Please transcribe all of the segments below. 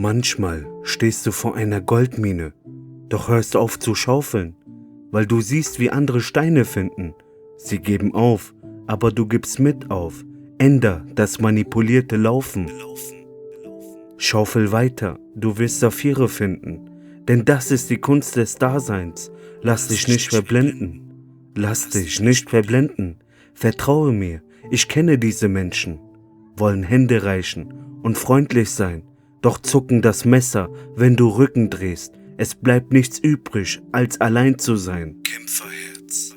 Manchmal stehst du vor einer Goldmine, doch hörst auf zu schaufeln, weil du siehst, wie andere Steine finden. Sie geben auf, aber du gibst mit auf. Änder das manipulierte Laufen. Schaufel weiter, du wirst Saphire finden, denn das ist die Kunst des Daseins. Lass dich nicht verblenden. Lass dich nicht verblenden. Vertraue mir, ich kenne diese Menschen, wollen Hände reichen und freundlich sein, doch zucken das Messer, wenn du Rücken drehst. Es bleibt nichts übrig, als allein zu sein. Kämpferherz.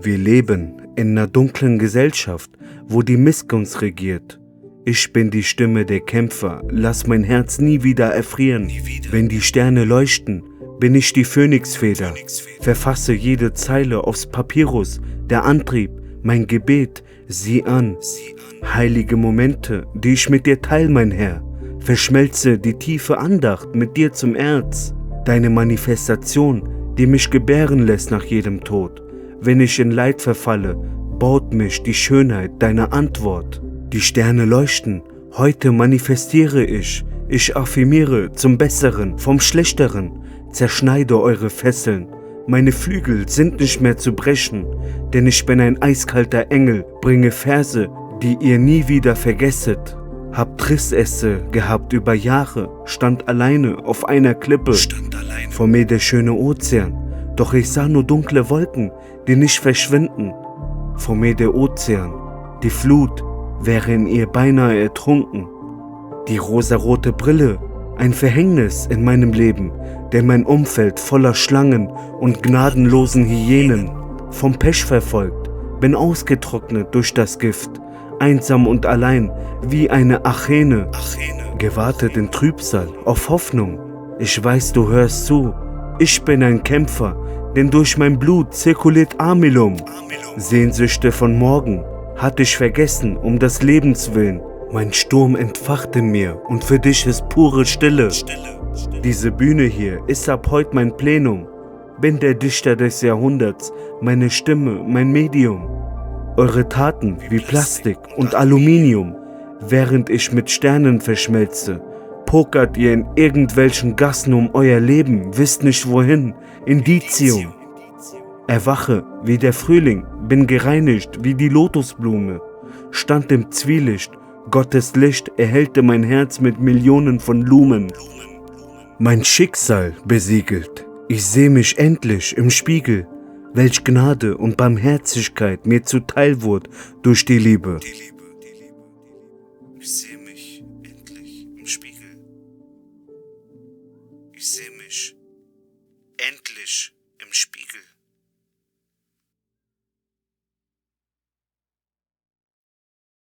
Wir leben in einer dunklen Gesellschaft, wo die Missgunst regiert. Ich bin die Stimme der Kämpfer, lass mein Herz nie wieder erfrieren. Nie wieder. Wenn die Sterne leuchten, bin ich die Phönixfeder. Phönixfeder. Verfasse jede Zeile aufs Papyrus, der Antrieb, mein Gebet, sieh an. Sieh an. Heilige Momente, die ich mit dir teil, mein Herr. Verschmelze die tiefe Andacht mit dir zum Erz. Deine Manifestation, die mich gebären lässt nach jedem Tod. Wenn ich in Leid verfalle, baut mich die Schönheit deiner Antwort. Die Sterne leuchten, heute manifestiere ich. Ich affirmiere zum Besseren, vom Schlechteren, zerschneide eure Fesseln. Meine Flügel sind nicht mehr zu brechen, denn ich bin ein eiskalter Engel, bringe Verse, die ihr nie wieder vergesset. Hab Tristesse gehabt über Jahre, stand alleine auf einer Klippe. Stand allein. Vor mir der schöne Ozean, doch ich sah nur dunkle Wolken, die nicht verschwinden. Vor mir der Ozean, die Flut, wäre in ihr beinahe ertrunken. Die rosarote Brille, ein Verhängnis in meinem Leben, denn mein Umfeld voller Schlangen und gnadenlosen Hyänen. Vom Pech verfolgt, bin ausgetrocknet durch das Gift, einsam und allein wie eine Achäne, Achene. gewartet in Trübsal auf Hoffnung. Ich weiß, du hörst zu. Ich bin ein Kämpfer, denn durch mein Blut zirkuliert Amilum. Amilum. Sehnsüchte von morgen hatte ich vergessen um des Lebens willen. Mein Sturm entfachte mir und für dich ist pure Stille. Stille. Stille. Diese Bühne hier ist ab heute mein Plenum. Bin der Dichter des Jahrhunderts, meine Stimme, mein Medium. Eure Taten wie Plastik und Aluminium, während ich mit Sternen verschmelze. Pokert ihr in irgendwelchen Gassen um euer Leben, wisst nicht wohin. Indizium. Erwache wie der Frühling, bin gereinigt wie die Lotusblume. Stand im Zwielicht, Gottes Licht erhellte mein Herz mit Millionen von Lumen. Mein Schicksal besiegelt, ich seh mich endlich im Spiegel, welch Gnade und Barmherzigkeit mir zuteil wurde durch die Liebe. Ich sehe mich endlich im Spiegel. Ich sehe mich endlich im Spiegel.